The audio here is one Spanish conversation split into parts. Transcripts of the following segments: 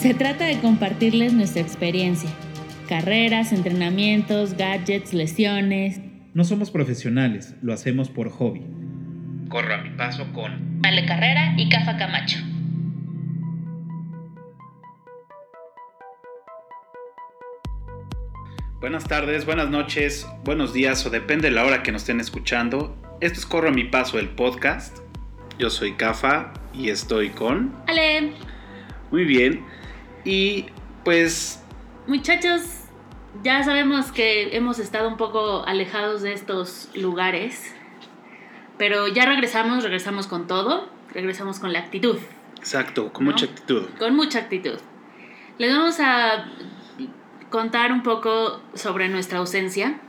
Se trata de compartirles nuestra experiencia. Carreras, entrenamientos, gadgets, lesiones. No somos profesionales, lo hacemos por hobby. Corro a mi paso con Ale Carrera y Cafa Camacho. Buenas tardes, buenas noches, buenos días o depende de la hora que nos estén escuchando. Esto es Corro a mi paso el podcast. Yo soy Cafa y estoy con Ale. Muy bien. Y pues Muchachos, ya sabemos que hemos estado un poco alejados de estos lugares, pero ya regresamos, regresamos con todo, regresamos con la actitud, exacto, con ¿No? mucha actitud. con mucha actitud. Les vamos a contar un poco sobre nuestra ausencia.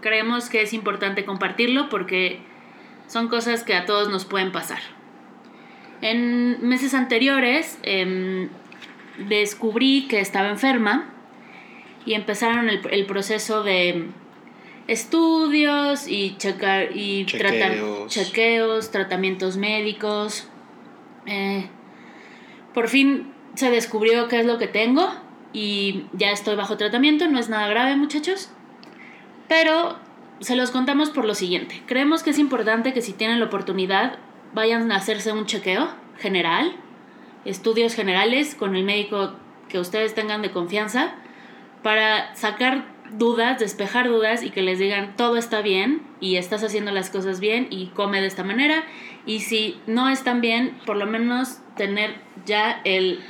Creemos que es importante compartirlo porque son cosas que a todos nos pueden pasar. En meses anteriores em, descubrí que estaba enferma y empezaron el, el proceso de estudios y checar y trata- Chequeos. chequeos, tratamientos médicos. Eh, por fin se descubrió qué es lo que tengo y ya estoy bajo tratamiento, no es nada grave muchachos. Pero se los contamos por lo siguiente. Creemos que es importante que si tienen la oportunidad vayan a hacerse un chequeo general, estudios generales con el médico que ustedes tengan de confianza para sacar dudas, despejar dudas y que les digan todo está bien y estás haciendo las cosas bien y come de esta manera y si no están bien, por lo menos tener ya el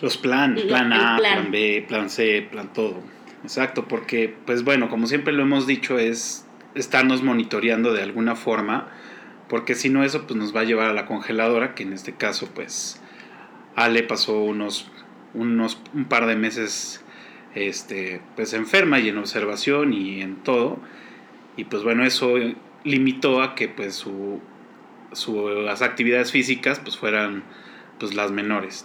Los plan, plan A, plan. plan B, plan C, plan todo. Exacto, porque pues bueno, como siempre lo hemos dicho es estarnos monitoreando de alguna forma, porque si no eso pues nos va a llevar a la congeladora, que en este caso pues Ale pasó unos unos un par de meses este pues enferma y en observación y en todo y pues bueno, eso limitó a que pues su sus actividades físicas pues fueran pues las menores.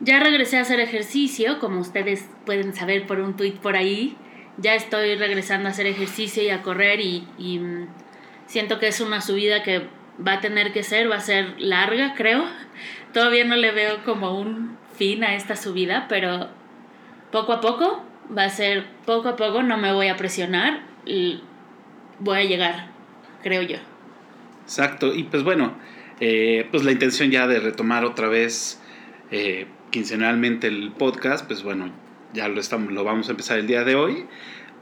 Ya regresé a hacer ejercicio, como ustedes pueden saber por un tuit por ahí. Ya estoy regresando a hacer ejercicio y a correr y, y, mm, siento que es una subida que va a tener que ser, va a ser larga, creo. Todavía no le veo como un fin a esta subida, pero poco a poco va a ser poco a poco, no me voy a presionar voy a llegar, creo yo. Exacto, y pues bueno, eh, pues la intención ya de retomar otra vez eh, quincenalmente el podcast, pues bueno, ya lo, estamos, lo vamos a empezar el día de hoy,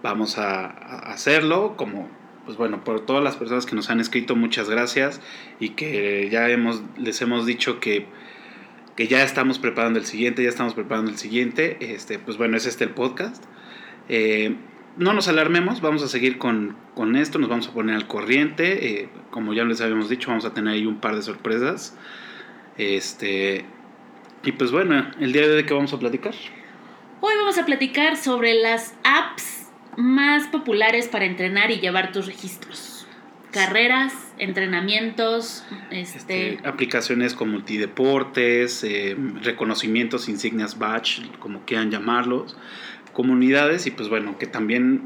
vamos a hacerlo como, pues bueno, por todas las personas que nos han escrito, muchas gracias y que ya hemos, les hemos dicho que, que ya estamos preparando el siguiente, ya estamos preparando el siguiente, este, pues bueno, es este el podcast. Eh, no nos alarmemos, vamos a seguir con, con esto, nos vamos a poner al corriente. eh, como ya les habíamos dicho, vamos a tener ahí un par de sorpresas. Este. Y pues bueno, el día de hoy, ¿de qué vamos a platicar? Hoy vamos a platicar sobre las apps más populares para entrenar y llevar tus registros. Carreras, entrenamientos, este, Este, aplicaciones con multideportes, eh, reconocimientos, insignias badge, como quieran llamarlos, comunidades y pues bueno, que también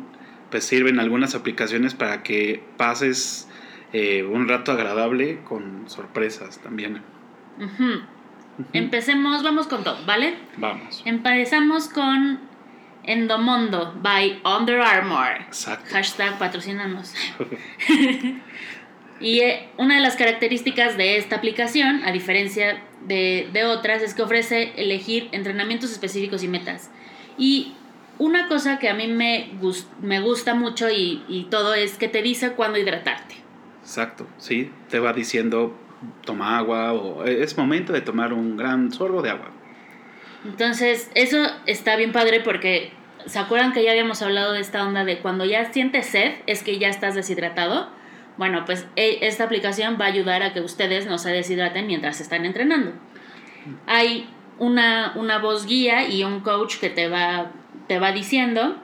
pues sirven algunas aplicaciones para que pases eh, un rato agradable con sorpresas también. Empecemos, vamos con todo, ¿vale? Vamos. Empezamos con Endomondo by Under Armour. Exacto. Hashtag patrocínanos. y eh, una de las características de esta aplicación, a diferencia de, de otras, es que ofrece elegir entrenamientos específicos y metas. Y una cosa que a mí me, me gusta mucho y, y todo es que te dice cuándo hidratarte. Exacto, sí, te va diciendo toma agua o "Eh, es momento de tomar un gran sorbo de agua. Entonces, eso está bien padre porque ¿se acuerdan que ya habíamos hablado de esta onda de cuando ya sientes sed es que ya estás deshidratado? Bueno, pues e- esta aplicación va a ayudar a que ustedes no se deshidraten mientras están entrenando. Hay una, una voz guía y un coach que te va, te va diciendo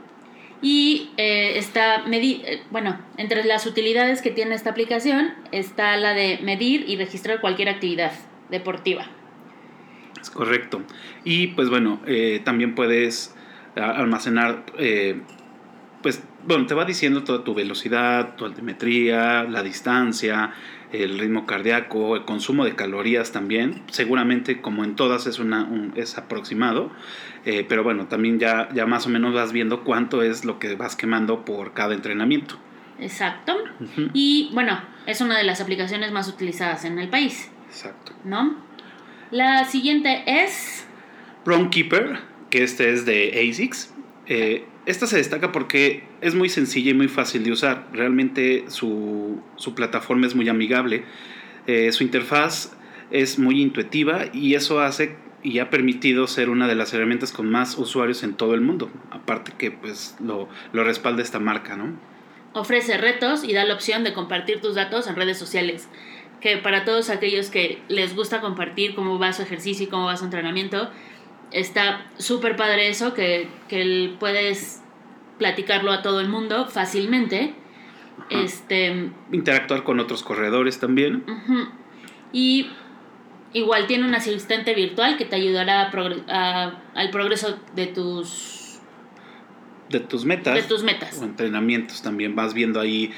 y eh, está, eh, bueno, entre las utilidades que tiene esta aplicación está la de medir y registrar cualquier actividad deportiva. Es correcto. Y pues bueno, eh, también puedes almacenar, eh, pues bueno, te va diciendo toda tu velocidad, tu altimetría, la distancia, el ritmo cardíaco, el consumo de calorías también. Seguramente, como en todas, es, una, un- es aproximado. Eh, pero bueno, también ya, ya más o menos vas viendo cuánto es lo que vas quemando por cada entrenamiento. Exacto. Y bueno, es una de las aplicaciones más utilizadas en el país, Exacto. ¿no? La siguiente es... Runkeeper, que este es de ASICS. Eh, esta se destaca porque es muy sencilla y muy fácil de usar. Realmente su, su plataforma es muy amigable. Eh, su interfaz es muy intuitiva y eso hace y ha permitido ser una de las herramientas con más usuarios en todo el mundo. Aparte que pues lo, lo respalda esta marca, ¿no? Ofrece retos y da la opción de compartir tus datos en redes sociales. Que para todos aquellos que les gusta compartir cómo va su ejercicio y cómo va su entrenamiento, está súper padre eso, que, que puedes platicarlo a todo el mundo fácilmente. Ajá. Este, Interactuar con otros corredores también. Y igual tiene un asistente virtual que te ayudará a progre- a- al progreso de tus, De tus metas. de tus metas. o entrenamientos también vas viendo ahí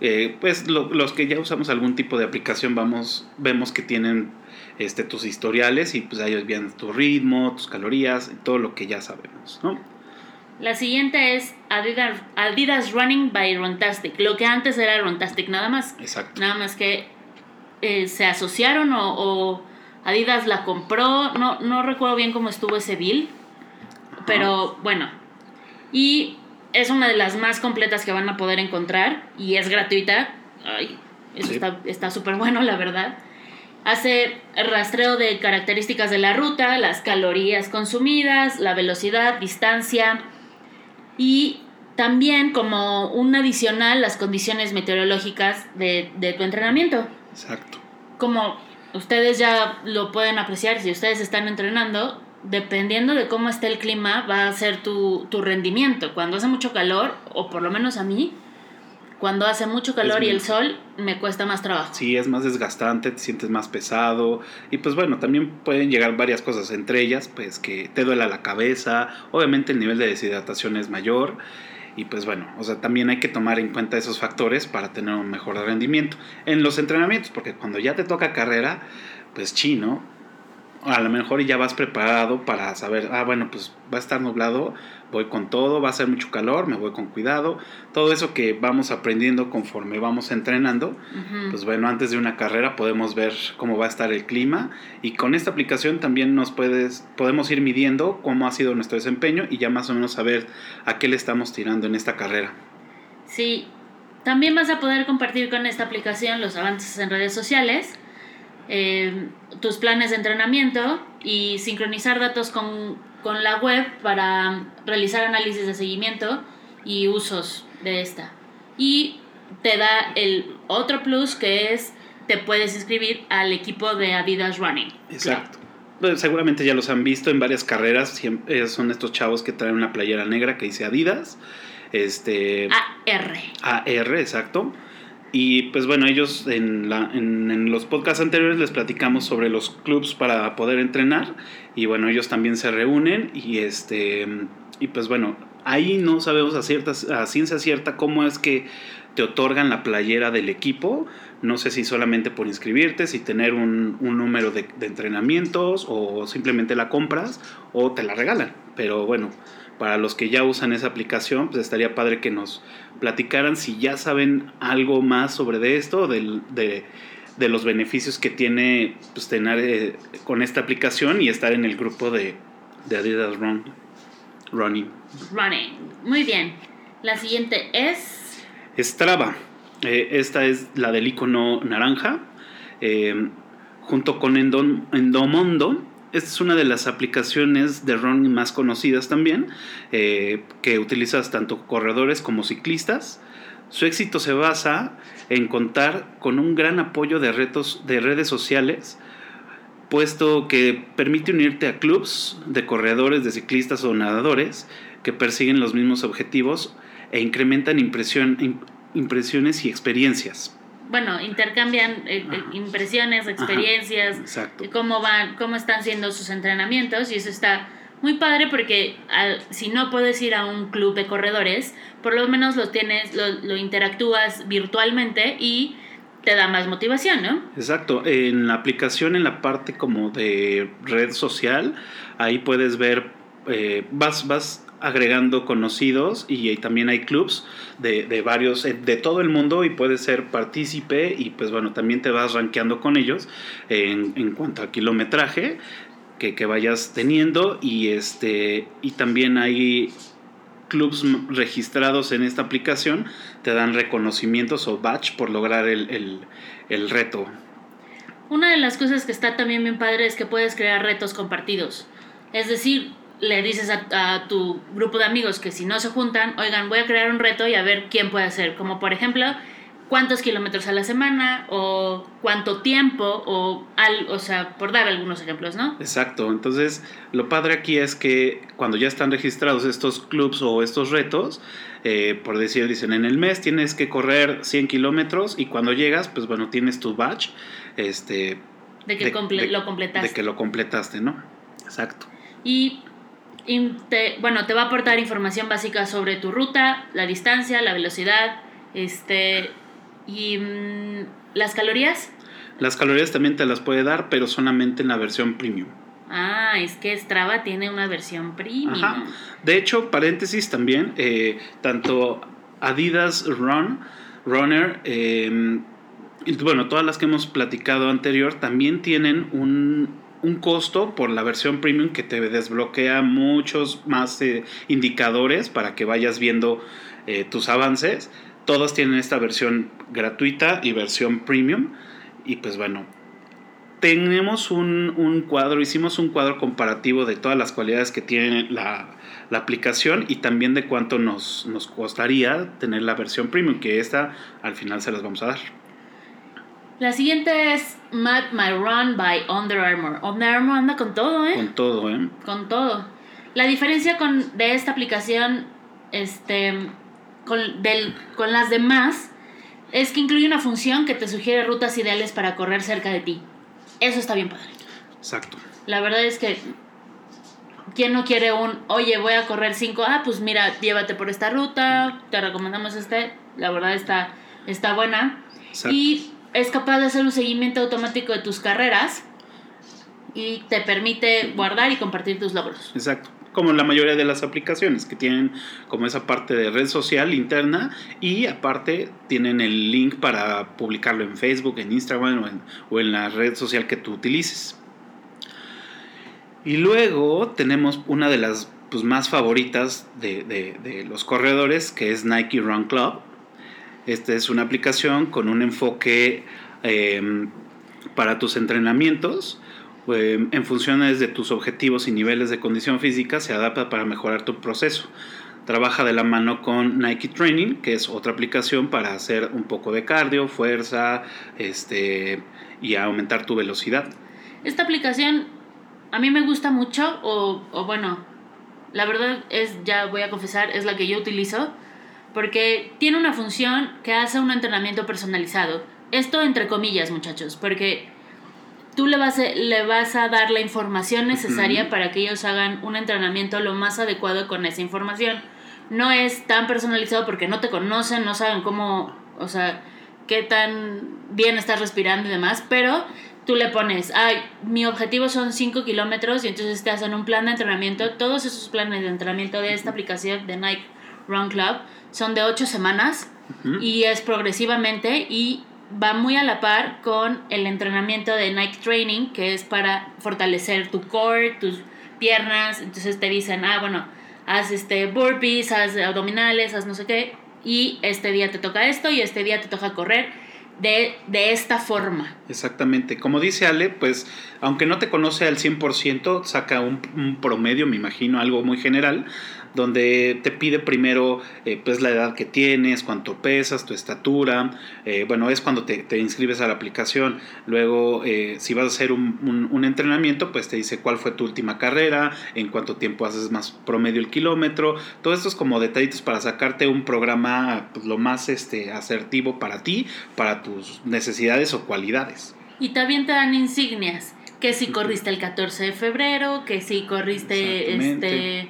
eh, pues lo- los que ya usamos algún tipo de aplicación vamos vemos que tienen este tus historiales y pues ahí vienen tu ritmo tus calorías todo lo que ya sabemos ¿no? La siguiente es Adidas, Adidas Running by Runtastic, lo que antes era Runtastic nada más. exacto Nada más que eh, se asociaron o, o Adidas la compró, no, no recuerdo bien cómo estuvo ese bill, pero bueno. Y es una de las más completas que van a poder encontrar y es gratuita. Ay, eso Sí. está está súper bueno, la verdad. Hace rastreo de características de la ruta, las calorías consumidas, la velocidad, distancia y también como un adicional las condiciones meteorológicas de, de tu entrenamiento. exacto Como ustedes ya lo pueden apreciar, si ustedes están entrenando, dependiendo de cómo esté el clima, va a ser tu, tu rendimiento. Cuando hace mucho calor, o por lo menos a mí, cuando hace mucho calor y el sol, me cuesta más trabajo. sí es más desgastante te sientes más pesado. Y pues bueno también pueden llegar varias cosas entre ellas pues que te duela la cabeza. Obviamente el nivel de deshidratación es mayor. Y pues bueno, o sea, también hay que tomar en cuenta esos factores para tener un mejor rendimiento. En los entrenamientos, porque cuando ya te toca carrera, pues chino, a lo mejor ya vas preparado para saber, ah, bueno, pues va a estar nublado, voy con todo, va a ser mucho calor, me voy con cuidado, todo eso que vamos aprendiendo conforme vamos entrenando, pues bueno, antes de una carrera podemos ver cómo va a estar el clima. Y con esta aplicación también nos puedes, podemos ir midiendo cómo ha sido nuestro desempeño y ya más o menos saber a qué le estamos tirando en esta carrera. Sí, también vas a poder compartir con esta aplicación los avances en redes sociales, eh, tus planes de entrenamiento y sincronizar datos con, con la web para realizar análisis de seguimiento y usos de esta. Y te da el otro plus que es te puedes inscribir al equipo de Adidas Running. Exacto. Pues, seguramente ya los han visto en varias carreras, siempre, eh, son estos chavos que traen una playera negra que dice Adidas, este AR. AR, exacto. Y pues bueno, ellos en, la, en, en los podcasts anteriores les platicamos sobre los clubs para poder entrenar. Y bueno, ellos también se reúnen y este y pues bueno, ahí no sabemos a, ciertas, a ciencia cierta cómo es que te otorgan la playera del equipo. No sé si solamente por inscribirte, si tener un, número de entrenamientos o simplemente la compras o te la regalan. Pero bueno, para los que ya usan esa aplicación, pues estaría padre que nos platicaran si ya saben algo más sobre de esto, del- de, de los beneficios que tiene pues, tener eh, con esta aplicación y estar en el grupo de, de Adidas Run, Running. Running. Muy bien. La siguiente es... Strava, eh, esta es la del icono naranja, eh, junto con Endom- Endomondo. Esta es una de las aplicaciones de running más conocidas también, eh, que utilizas tanto corredores como ciclistas. Su éxito se basa en contar con un gran apoyo de retos de redes sociales, puesto que permite unirte a clubs de corredores, de ciclistas o nadadores que persiguen los mismos objetivos e incrementan impresiones y experiencias. Bueno, intercambian eh, eh, impresiones, experiencias, cómo van, cómo están siendo sus entrenamientos y eso está muy padre porque al- si no puedes ir a un club de corredores, por lo menos lo tienes, lo, lo interactúas virtualmente y te da más motivación, ¿no? Exacto. En la aplicación, en la parte como de red social, ahí puedes ver, eh, vas, vas agregando conocidos y, también hay clubs de, de, varios, eh, de todo el mundo y puedes ser partícipe y pues bueno, también te vas rankeando con ellos en, en cuanto a kilometraje que, que, vayas teniendo y, este, y también hay clubs registrados en esta aplicación, te dan reconocimientos o badge por lograr el, el, el reto. Una de las cosas que está también bien padre es que puedes crear retos compartidos. Es decir, le dices a, tu grupo de amigos que si no se juntan, oigan, voy a crear un reto y a ver quién puede hacer. Como por ejemplo, cuántos kilómetros a la semana o cuánto tiempo o al, o sea, por dar algunos ejemplos, ¿no? Exacto. Entonces, lo padre aquí es que cuando ya están registrados estos clubs o estos retos, eh, por decir, dicen, en el mes tienes que correr 100 kilómetros y cuando llegas, pues bueno, tienes tu badge, este... De que lo completaste. De que lo completaste, ¿no? Exacto. Y te, bueno, te va a aportar información básica sobre tu ruta, la distancia, la velocidad, este y mm, las calorías. Las calorías también te las puede dar, pero solamente en la versión premium. Ah, es que Strava tiene una versión premium. De hecho, paréntesis también, eh, tanto Adidas Run, Runner, eh, bueno, todas las que hemos platicado anterior, también tienen un, un costo por la versión premium que te desbloquea muchos más eh, indicadores para que vayas viendo eh, tus avances. Todos tienen esta versión gratuita y versión premium. Y pues bueno, tenemos un, un, cuadro, hicimos un cuadro comparativo de todas las cualidades que tiene la, la aplicación y también de cuánto nos, nos costaría tener la versión premium, que esta al final se las vamos a dar. La siguiente es Mad My Run by Under Armour. Under Armour anda con todo, ¿eh? Con todo, ¿eh? Con todo. La diferencia con, de esta aplicación este, con, del, con las demás es que incluye una función que te sugiere rutas ideales para correr cerca de ti. Eso está bien padre. Exacto. La verdad es que ¿Quién no quiere un, oye, voy a correr 5? Ah, pues mira, llévate por esta ruta, te recomendamos este. La verdad está, está buena. Exacto. Y es capaz de hacer un seguimiento automático de tus carreras y te permite guardar y compartir tus logros. Exacto. Como la mayoría de las aplicaciones que tienen como esa parte de red social interna y aparte tienen el link para publicarlo en Facebook, en Instagram o en, la red social que tú utilices. Y luego tenemos una de las pues, más favoritas de los corredores que es Nike Run Club esta es una aplicación con un enfoque eh, para tus entrenamientos. Eh, en funciones de tus objetivos y niveles de condición física, se adapta para mejorar tu proceso. Trabaja de la mano con Nike Training, que es otra aplicación para hacer un poco de cardio, fuerza este, y aumentar tu velocidad. Esta aplicación a mí me gusta mucho, o, o bueno, la verdad es, ya voy a confesar, es la que yo utilizo porque tiene una función que hace un entrenamiento personalizado. Esto entre comillas, muchachos, porque tú le vas a, le vas a dar la información necesaria para que ellos hagan un entrenamiento lo más adecuado con esa información. No es tan personalizado porque no te conocen, no saben cómo, o sea, qué tan bien estás respirando y demás, pero tú le pones, ay, mi objetivo son 5 kilómetros y entonces te hacen un plan de entrenamiento. Todos esos planes de entrenamiento de esta aplicación de Nike Run Club son de ocho semanas y es progresivamente y va muy a la par con el entrenamiento de Nike Training, que es para fortalecer tu core, tus piernas. Entonces te dicen, ah, bueno, haz este burpees, haz abdominales, haz no sé qué, y este día te toca esto y este día te toca correr. De, de, esta forma. Exactamente. Como dice Ale, pues aunque no te conoce al 100%, saca un, un, promedio, me imagino, algo muy general, donde te pide primero eh, pues la edad que tienes, cuánto pesas, tu estatura, eh, bueno, es cuando te, te, inscribes a la aplicación, luego eh, si vas a hacer un, un, un, entrenamiento, pues te dice cuál fue tu última carrera, en cuánto tiempo haces más promedio el kilómetro, todo esto es como detallitos para sacarte un programa pues, lo más este, asertivo para ti, para tus necesidades o cualidades. Y también te dan insignias, que si corriste el 14 de febrero, que si corriste este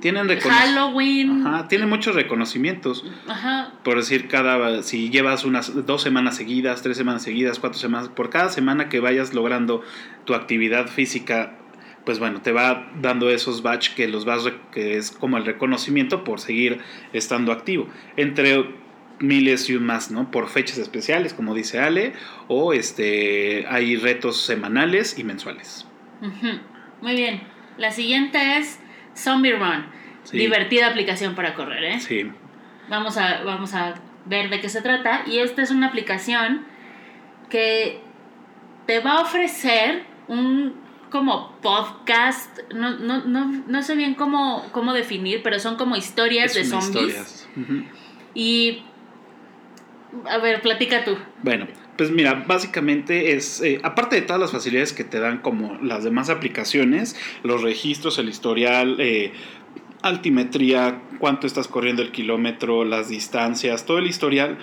tienen Halloween. Ajá, tienen muchos reconocimientos. Ajá. Por decir, cada si llevas unas dos semanas seguidas, tres semanas seguidas, cuatro semanas, por cada semana que vayas logrando tu actividad física, pues bueno, te va dando esos batch que los vas que es como el reconocimiento por seguir estando activo. Entre miles y un más, ¿no? Por fechas especiales, como dice Ale, o este hay retos semanales y mensuales. Ujú. Muy bien. La siguiente es Zombie Run. Sí. Divertida aplicación para correr, ¿eh? Sí. Vamos a, vamos a ver de qué se trata. Y esta es una aplicación que te va a ofrecer un como podcast. No, no, no, no sé bien cómo, cómo definir, pero son como historias de Es zombies. historias. Y. A ver, platica tú. Bueno, pues mira, básicamente es, eh, aparte de todas las facilidades que te dan como las demás aplicaciones, los registros, el historial, eh, altimetría, cuánto estás corriendo el kilómetro, las distancias, todo el historial.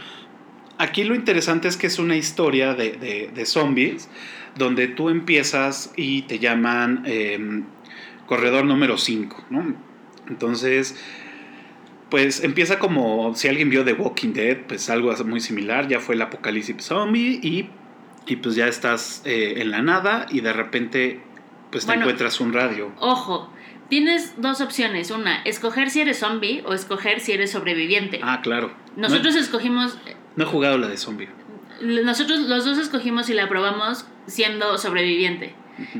Aquí lo interesante es que es una historia de, zombies donde tú empiezas y te llaman eh, corredor número 5, ¿no? Entonces, pues empieza como si alguien vio The Walking Dead, pues algo muy similar, ya fue el apocalipsis zombie y, y pues ya estás eh, en la nada y de repente pues te Bueno. encuentras un radio. Ojo, tienes dos opciones. Una, escoger si eres zombie o escoger si eres sobreviviente. Ah, claro. Nosotros No, escogimos. no he jugado la de zombie. Nosotros los dos escogimos y la probamos siendo sobreviviente.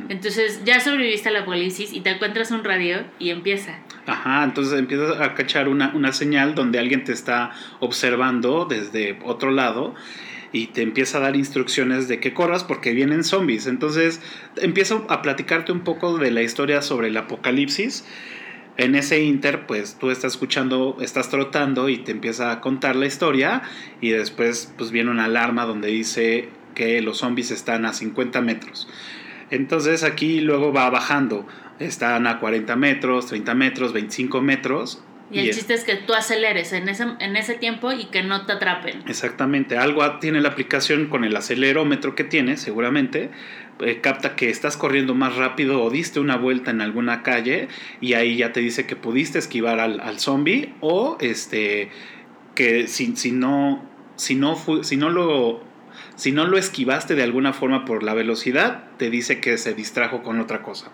Entonces ya sobreviviste al apocalipsis y te encuentras un radio y empieza. Ajá, entonces empiezas a cachar una, una señal donde alguien te está observando desde otro lado y te empieza a dar instrucciones de que corras porque vienen zombies. Entonces empiezo a platicarte un poco de la historia sobre el apocalipsis. En ese inter, pues tú estás escuchando, estás trotando y te empieza a contar la historia y después pues viene una alarma donde dice que los zombies están a 50 metros. Entonces aquí luego va bajando. Están a 40 metros, 30 metros, 25 metros. Y el es- chiste es que tú aceleres en ese, en ese tiempo y que no te atrapen. Exactamente, algo tiene la aplicación con el acelerómetro que tiene, seguramente, eh, capta que estás corriendo más rápido o diste una vuelta en alguna calle y ahí ya te dice que pudiste esquivar al, al zombie o este que si, si no si no si no lo si no lo esquivaste de alguna forma por la velocidad, te dice que se distrajo con otra cosa.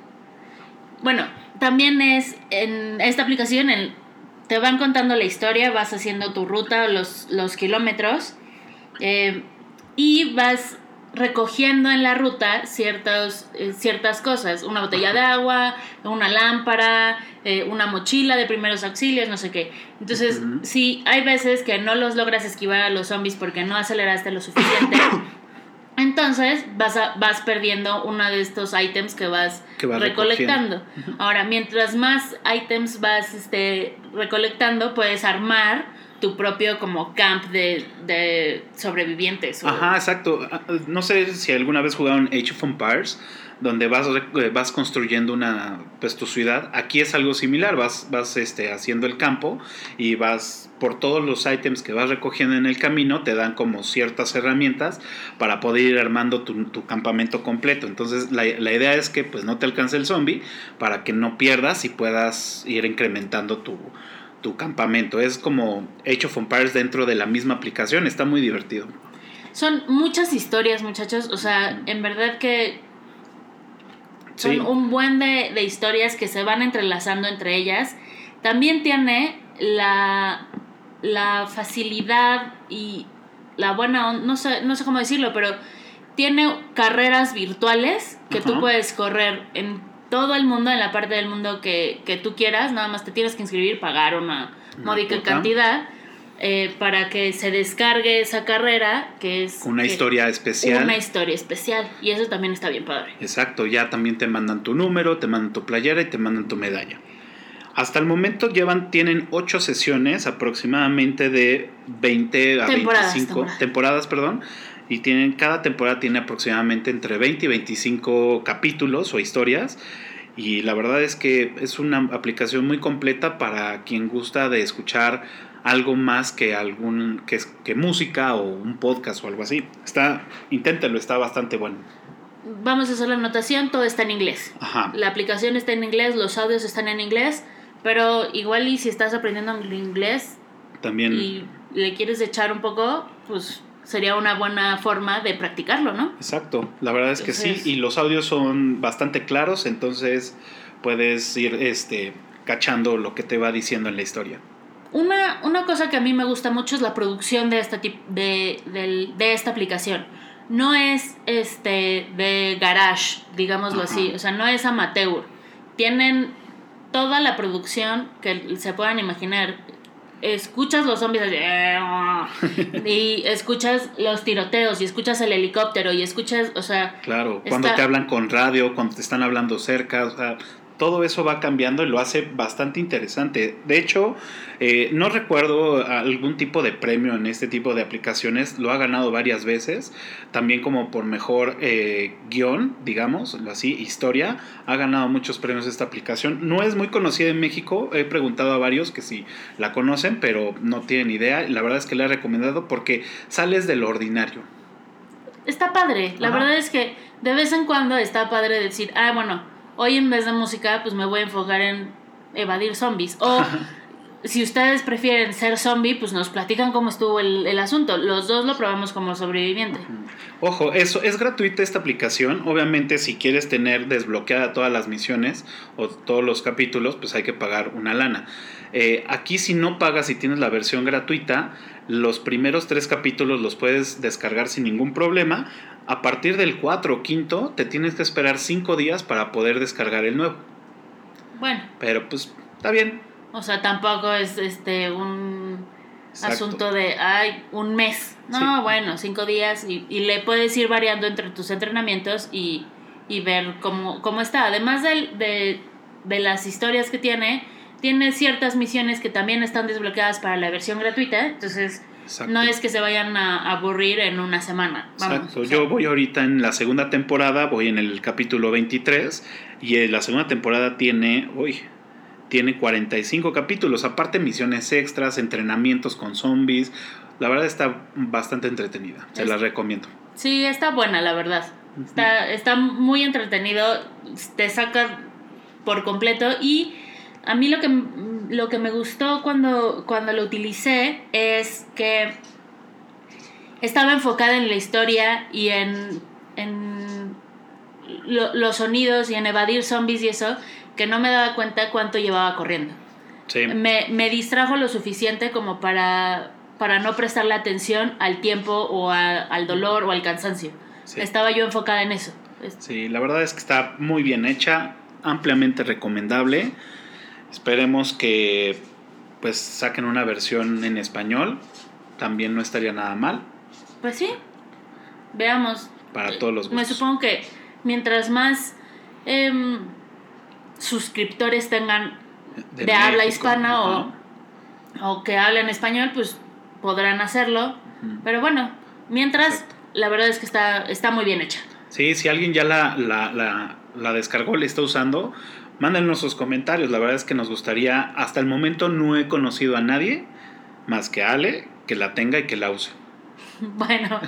Bueno, también es en esta aplicación, te van contando la historia, vas haciendo tu ruta, los, los kilómetros, eh, y vas recogiendo en la ruta ciertos, eh, ciertas cosas, una botella de agua, una lámpara, eh, una mochila de primeros auxilios, no sé qué. Entonces, Ujú. si hay veces que no los logras esquivar a los zombies porque no aceleraste lo suficiente, entonces vas, a- vas perdiendo uno de estos ítems que vas, Que vas recolectando. Ahora, mientras más ítems vas este, recolectando, puedes armar tu propio como camp de, sobrevivientes. Ajá, exacto. Ah, No sé si alguna vez jugaron Age of Empires, donde vas, re- vas construyendo una, pues, tu ciudad. Aquí es algo similar, vas, vas este, haciendo el campo y vas por todos los ítems que vas recogiendo en el camino, te dan como ciertas herramientas para poder ir armando tu, tu campamento completo. Entonces la, la idea es que pues no te alcance el zombie para que no pierdas y puedas ir incrementando tu, tu campamento. Es como Age of Empires dentro de la misma aplicación, está muy divertido. Son muchas historias, muchachos. O sea, en verdad que son Sí. un buen de, de historias que se van entrelazando entre ellas. También tiene la, la facilidad y la buena, no sé, no sé cómo decirlo, pero tiene carreras virtuales que tú puedes correr en todo el mundo, en la parte del mundo que, que tú quieras, nada más te tienes que inscribir, pagar una módica cantidad eh, para que se descargue esa carrera, que es Una que- historia especial. una historia especial. Y eso también está bien padre. Exacto, ya también te mandan tu número, te mandan tu playera y te mandan tu medalla. Hasta el momento llevan, tienen 8 sesiones aproximadamente de 20 a Temporadas, 25 temporadas. temporadas, perdón. Y tienen, cada temporada tiene aproximadamente entre 20 y 25 capítulos o historias. Y la verdad es que es una aplicación muy completa para quien gusta de escuchar algo más que algún que, que música o un podcast o algo así. Está, inténtalo, está bastante bueno. Vamos a hacer la anotación, todo está en inglés. Ajá. La aplicación está en inglés, los audios están en inglés, Pero igual y si estás aprendiendo inglés También. y le quieres echar un poco, pues sería una buena forma de practicarlo, ¿no? Exacto, la verdad es que Entonces- sí, y los audios son bastante claros, entonces puedes ir este, cachando lo que te va diciendo en la historia. Una, una cosa que a mí me gusta mucho es la producción de esta, tip- de, de esta aplicación. No es este de garage, digámoslo así, o sea, no es amateur. Tienen toda la producción que se puedan imaginar. Escuchas los zombies así, y escuchas los tiroteos y escuchas el helicóptero y escuchas, o sea, Claro, cuando Está- te hablan con radio, cuando te están hablando cerca, o sea, todo eso va cambiando y lo hace bastante interesante. De hecho, eh, no recuerdo algún tipo de premio en este tipo de aplicaciones, lo ha ganado varias veces, también como por mejor eh, guion, digamos, así, historia, ha ganado muchos premios esta aplicación. No es muy conocida en México, he preguntado a varios que si la conocen, pero no tienen idea. La verdad es que la he recomendado porque sales de lo ordinario. está padre. La Ajá. verdad es que de vez en cuando está padre decir, ah, bueno, hoy en vez de música, pues me voy a enfocar en evadir zombies. O si ustedes prefieren ser zombie, pues nos platican cómo estuvo el, el asunto. Los dos lo probamos como sobreviviente. Ojo, eso es gratuita esta aplicación. Obviamente, si quieres tener desbloqueada todas las misiones o todos los capítulos, pues hay que pagar una lana. Eh, aquí, si no pagas y tienes la versión gratuita, los primeros tres capítulos los puedes descargar sin ningún problema. A partir del 4 o quinto, te tienes que esperar 5 días para poder descargar el nuevo. Bueno, Pero pues está bien. o sea, tampoco es este un Exacto. asunto de, ay, un mes. No, Sí. bueno, cinco días y, y le puedes ir variando entre tus entrenamientos y, y ver cómo, cómo está. Además de, de las historias que tiene, tiene ciertas misiones que también están desbloqueadas para la versión gratuita. Entonces, Exacto. no es que se vayan a aburrir en una semana. Vamos, Exacto. o sea, Yo voy ahorita en la segunda temporada, voy en el capítulo 23 y eh, la segunda temporada tiene, uy, tiene 45 capítulos, aparte misiones extras, entrenamientos con zombies. La verdad está bastante entretenida, se Es- la recomiendo. Sí, está buena, la verdad. Está, está muy entretenido, te saca por completo y a mí lo que, lo que me gustó cuando, cuando lo utilicé es que estaba enfocada en la historia y en, en lo- los sonidos y en evadir zombies y eso, que no me daba cuenta cuánto llevaba corriendo. Sí, Me, me distrajo lo suficiente como para, para no prestarle atención al tiempo o a- al dolor o al cansancio. Sí. Estaba yo enfocada en eso. Es- sí, la verdad es que está muy bien hecha, ampliamente recomendable. Esperemos que pues saquen una versión en español, también no estaría nada mal Pues sí, veamos. para todos los Me gustos. supongo que mientras más em, suscriptores tengan de, habla México, hispana o, o que hablen español, pues podrán hacerlo. Pero bueno, mientras, Exacto. la verdad es que está, está muy bien hecha. Sí, si alguien ya la, la, la, la descargó, la está usando, mándenos sus comentarios. La verdad es que nos gustaría, hasta el momento no he conocido a nadie más que a Ale que la tenga y que la use. Bueno,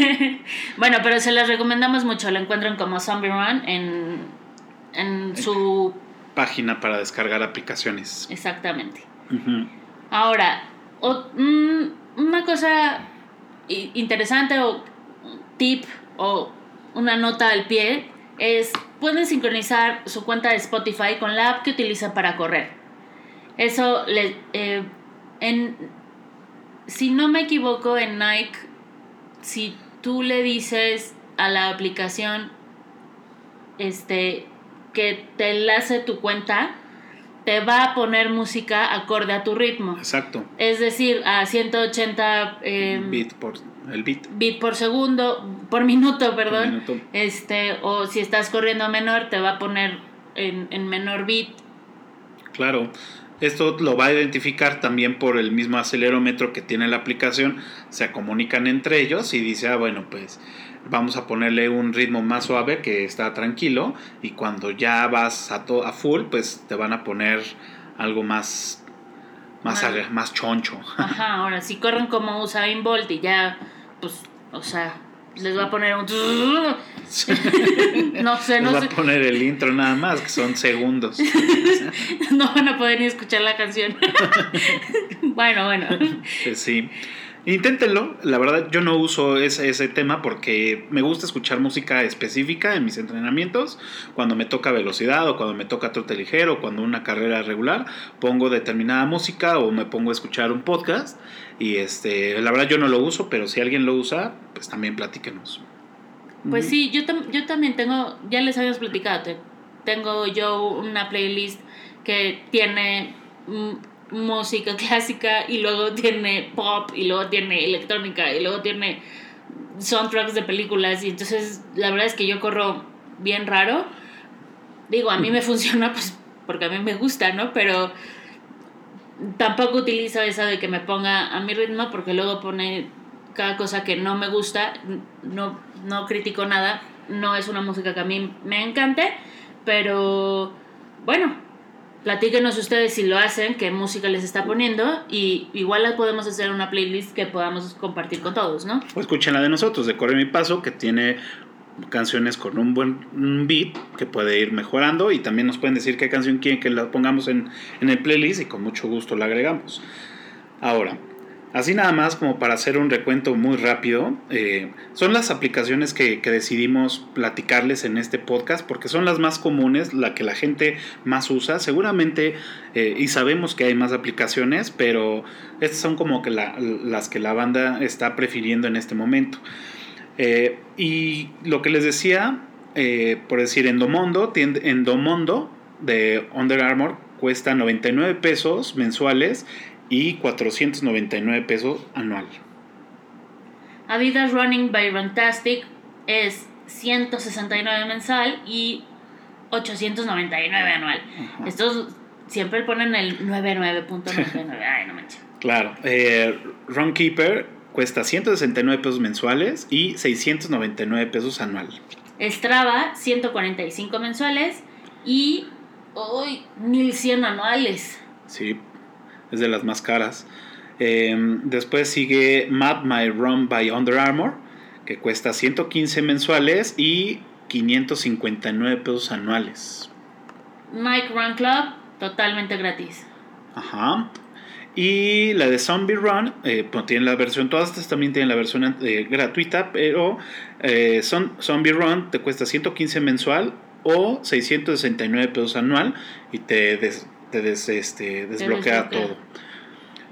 bueno, pero se las recomendamos mucho. Lo encuentran como Zombie Run en, en su... Página para descargar aplicaciones. Exactamente. Ahora, o- mm, una cosa interesante o tip o una nota al pie es pueden sincronizar su cuenta de Spotify con la app que utilizan para correr. Eso le, eh, en, si no me equivoco en Nike, si tú le dices a la aplicación este que te enlace tu cuenta, te va a poner música acorde a tu ritmo. Exacto. Es decir, a 180 eh, Bit por el bit por segundo, por minuto, perdón. minuto. Este, o si estás corriendo menor, te va a poner en, en menor bit. Claro. Esto lo va a identificar también por el mismo acelerómetro que tiene la aplicación. Se comunican entre ellos y dice, ah, bueno, pues vamos a ponerle un ritmo más suave que está tranquilo. Y cuando ya vas a, to- a full, pues te van a poner algo más, más, más choncho. Ajá, ahora si corren como Usain Bolt y ya, pues, o sea, les va a poner un... no sé, no Les va sé. a poner el intro nada más, que son segundos. No van a poder ni escuchar la canción. bueno, bueno. Pues sí. Inténtenlo, la verdad yo no uso ese, ese tema porque me gusta escuchar música específica en mis entrenamientos, cuando me toca velocidad o cuando me toca trote ligero o cuando una carrera regular, pongo determinada música o me pongo a escuchar un podcast. Y este, la verdad yo no lo uso, pero si alguien lo usa, pues también platíquenos. Pues sí, yo, tam- yo también tengo, ya les habíamos platicado, te- tengo yo una playlist que tiene mm, música clásica y luego tiene pop y luego tiene electrónica y luego tiene soundtracks de películas y entonces la verdad es que yo corro bien raro. Digo, a mí me funciona pues porque a mí me gusta, ¿no? Pero tampoco utilizo esa de que me ponga a mi ritmo porque luego pone cada cosa que no me gusta, no, no critico nada, no es una música que a mí me encante, pero bueno, platíquenos ustedes si lo hacen, qué música les está poniendo y igual la podemos hacer una playlist que podamos compartir con todos, ¿no? O escuchen la de nosotros, de Corre Mi Paso, que tiene canciones con un buen beat que puede ir mejorando y también nos pueden decir qué canción quieren que la pongamos en, en el playlist y con mucho gusto la agregamos. Ahora, así nada más como para hacer un recuento muy rápido, eh, son las aplicaciones que, decidimos platicarles en este podcast porque son las más comunes, la que la gente más usa, seguramente, eh, y sabemos que hay más aplicaciones, pero estas son como que la- las que la banda está prefiriendo en este momento. Eh, y lo que les decía, por decir, Endomondo, Endomondo de Under Armour cuesta 99 pesos mensuales y 499 pesos anual. Adidas Running by Runtastic es 169 mensal y 899 anual. Ajá. Estos siempre ponen el 99.99. Ay, no manches. Claro, eh, Runkeeper cuesta 169 pesos mensuales y 699 pesos anual. Strava, 145 mensuales y hoy 1100 anuales. Sí, es de las más caras. Eh, después sigue Map My Run by Under Armour, que cuesta 115 mensuales y 559 pesos anuales. Nike Run Club, totalmente gratis. Ajá. Y la de Zombie Run, eh, pues tienen la versión, todas estas también tienen la versión eh, gratuita, pero eh, son, Zombie Run te cuesta 115 mensual o 669 pesos anual y te, des- te des- este, desbloquea todo.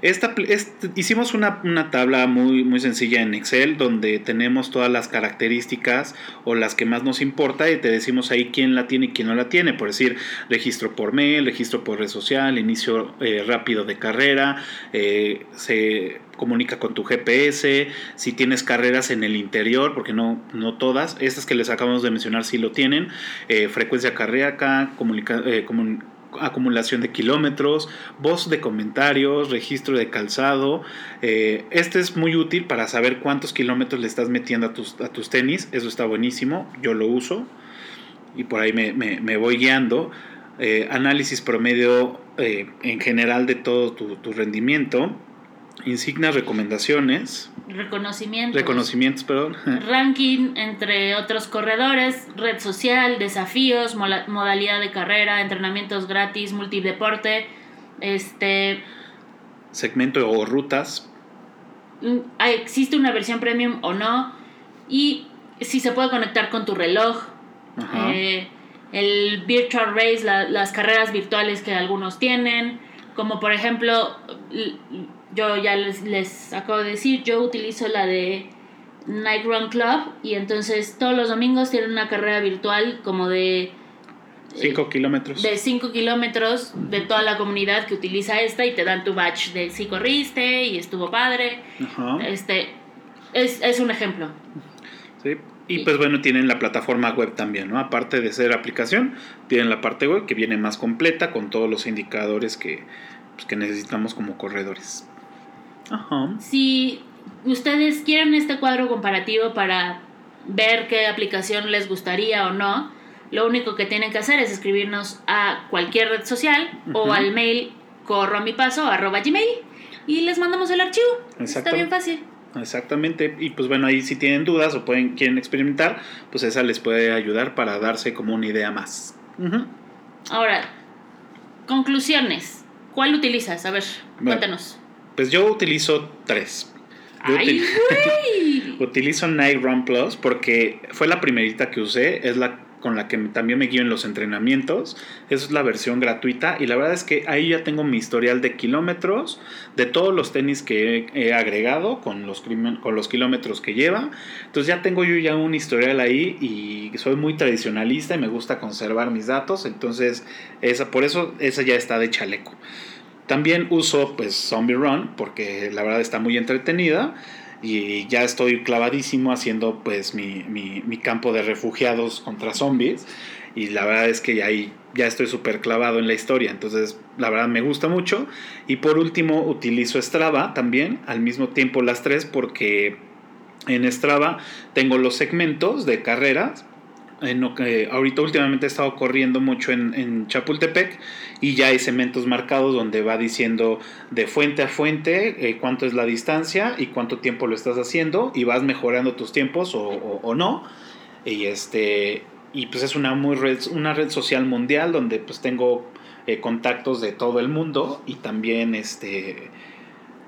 Esta, este- hicimos una, una tabla muy, muy sencilla en Excel donde tenemos todas las características o las que más nos importa y te decimos ahí quién la tiene y quién no la tiene. Por decir, registro por mail, registro por red social, inicio eh, rápido de carrera, eh, se comunica con tu GPS, si tienes carreras en el interior, porque no, no todas, estas que les acabamos de mencionar sí lo tienen, eh, frecuencia cardíaca, comunica- eh, comun- acumulación de kilómetros, voz de comentarios, registro de calzado. Eh, este es muy útil para saber cuántos kilómetros le estás metiendo a tus, a tus tenis. Eso está buenísimo. Yo lo uso y por ahí me, me- voy guiando. Eh, análisis promedio eh, en general de todo tu, tu rendimiento. Insignias recomendaciones. Reconocimientos. Reconocimientos, perdón. Ranking entre otros corredores, red social, desafíos, modalidad de carrera, entrenamientos gratis, multideporte, este, Segmento o rutas. mm, existe una versión premium o no, y si se puede conectar con tu reloj, Ajá. eh, el virtual race, la- las carreras virtuales que algunos tienen, como por ejemplo, yo ya les, les acabo de decir, yo utilizo la de Night Run Club y entonces todos los domingos tienen una carrera virtual como de 5 kilómetros. de 5 kilómetros de toda la comunidad que utiliza esta y te dan tu badge de si corriste y estuvo padre. Ajá. Este es, es un ejemplo. Sí. Y pues bueno, tienen la plataforma web también, ¿no? Aparte de ser aplicación, tienen la parte web que viene más completa con todos los indicadores que, pues, que necesitamos como corredores. Ajá. Si ustedes quieren este cuadro comparativo para ver qué aplicación les gustaría o no, lo único que tienen que hacer es escribirnos a cualquier red social o al mail corro a mi paso arroba gmail y les mandamos el archivo. Está bien fácil. Exactamente. Y pues bueno, ahí si tienen dudas o pueden, quieren experimentar, pues esa les puede ayudar para darse como una idea más. Ahora, conclusiones. ¿Cuál utilizas? A ver, Bueno. cuéntanos. Pues yo utilizo tres. Yo ¡Ay, util- güey! Utilizo Night Run Plus porque fue la primerita que usé, es la con la que también me guío en los entrenamientos. Esa es la versión gratuita y la verdad es que ahí ya tengo mi historial de kilómetros, de todos los tenis que he, agregado con los, con los kilómetros que lleva. Entonces ya tengo yo ya un historial ahí y soy muy tradicionalista y me gusta conservar mis datos. Entonces esa, por eso esa ya está de chaleco. También uso pues Zombie Run porque la verdad está muy entretenida y ya estoy clavadísimo haciendo pues mi, mi- mi campo de refugiados contra zombies y la verdad es que ya ahí ya estoy súper clavado en la historia. Entonces la verdad me gusta mucho. Y por último utilizo Strava también al mismo tiempo las tres porque en Strava tengo los segmentos de carreras en que ahorita últimamente he estado corriendo mucho en, en Chapultepec y ya hay segmentos marcados donde va diciendo de fuente a fuente eh, cuánto es la distancia y cuánto tiempo lo estás haciendo y vas mejorando tus tiempos o, o- o no y este y pues es una muy red una red social mundial donde pues tengo eh, contactos de todo el mundo y también este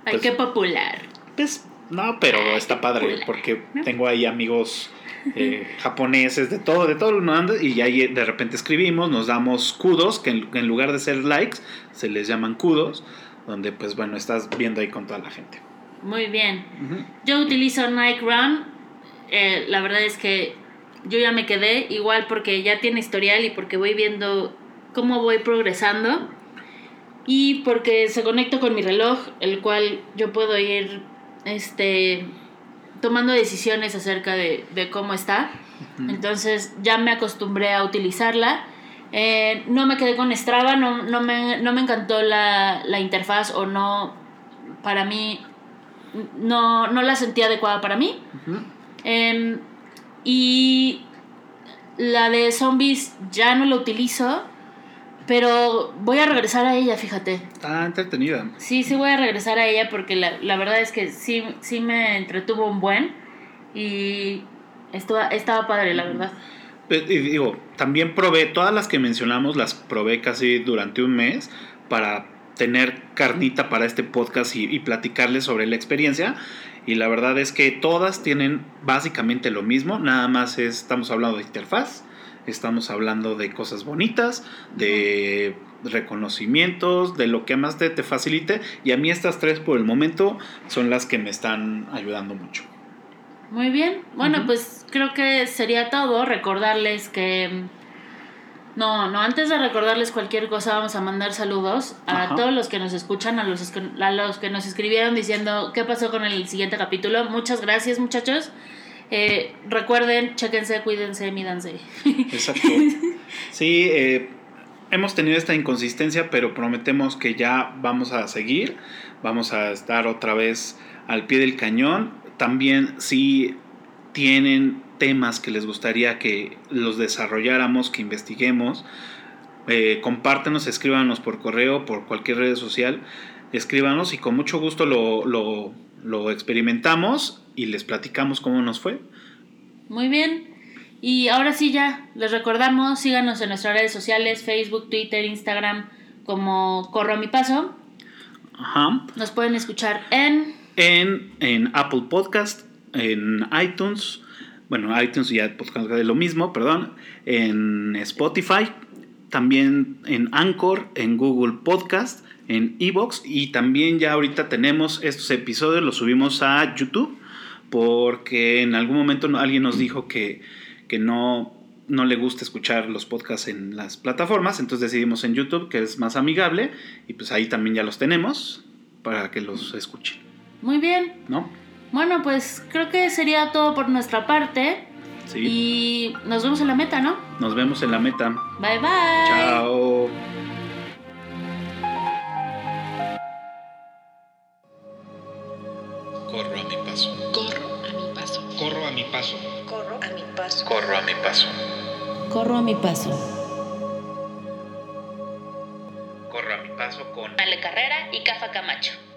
Ay, Pues- qué popular. pues no, pero Ay, está padre popular, porque ¿no? tengo ahí amigos eh, japoneses de todo, de todo el mundo y ahí de repente escribimos, nos damos kudos, que en, en lugar de ser likes se les llaman kudos, donde pues bueno, estás viendo ahí con toda la gente. Muy bien. Yo utilizo Nike Run. Eh, la verdad es que yo ya me quedé igual porque ya tiene historial y porque voy viendo cómo voy progresando. Y porque se conecta con mi reloj, el cual yo puedo ir este, tomando decisiones acerca de, de cómo está. Entonces ya me acostumbré a utilizarla. Eh, no me quedé con Strava, no, no, me, no me encantó la, la interfaz o no, para mí, no, no la sentí adecuada para mí. Em, y la de zombies ya no la utilizo, pero voy a regresar a ella, fíjate. Está entretenida. Sí, sí voy a regresar a ella porque la, la verdad es que sí, sí me entretuvo un buen y estaba, estaba padre, la verdad. Eh, Y digo, también probé, todas las que mencionamos las probé casi durante un mes para tener carnita para este podcast y, y platicarles sobre la experiencia. Y la verdad es que todas tienen básicamente lo mismo, nada más es- estamos hablando de interfaz, estamos hablando de cosas bonitas, de reconocimientos, de lo que más te, te facilite. Y a mí estas tres por el momento son las que me están ayudando mucho. Muy bien. Bueno, pues creo que sería todo. Recordarles que. No, no, antes de recordarles cualquier cosa, vamos a mandar saludos a Ajá. todos los que nos escuchan, a los, a los que nos escribieron diciendo qué pasó con el siguiente capítulo. Muchas gracias, muchachos. Eh, recuerden, chéquense, cuídense, mídanse. Exacto. Sí, eh, hemos tenido esta inconsistencia, pero prometemos que ya vamos a seguir. Vamos a estar otra vez al pie del cañón. También si tienen temas que les gustaría que los desarrolláramos, que investiguemos, eh, compártenos, escríbanos por correo, por cualquier red social, escríbanos y con mucho gusto lo, lo, lo experimentamos y les platicamos cómo nos fue. Muy bien. Y ahora sí ya, les recordamos, síganos en nuestras redes sociales, Facebook, Twitter, Instagram, como Corro a mi paso. Ajá. Nos pueden escuchar en... en, en Apple Podcast, en iTunes, bueno, iTunes ya podcast de lo mismo, perdón, en Spotify, también en Anchor, en Google Podcast, en Evox y también ya ahorita tenemos estos episodios, los subimos a YouTube porque en algún momento alguien nos dijo que, que no, no le gusta escuchar los podcasts en las plataformas, entonces decidimos en YouTube que es más amigable y pues ahí también ya los tenemos para que los escuchen, Muy bien. ¿no? Bueno, pues creo que sería todo por nuestra parte. Sí. Y nos vemos en la meta, ¿no? Nos vemos en la meta. Bye bye. Chao. Mi paso. Corro a mi paso. Corro a mi paso. Corro a mi paso. Corro a mi paso con Ale Carrera y Cafa Camacho.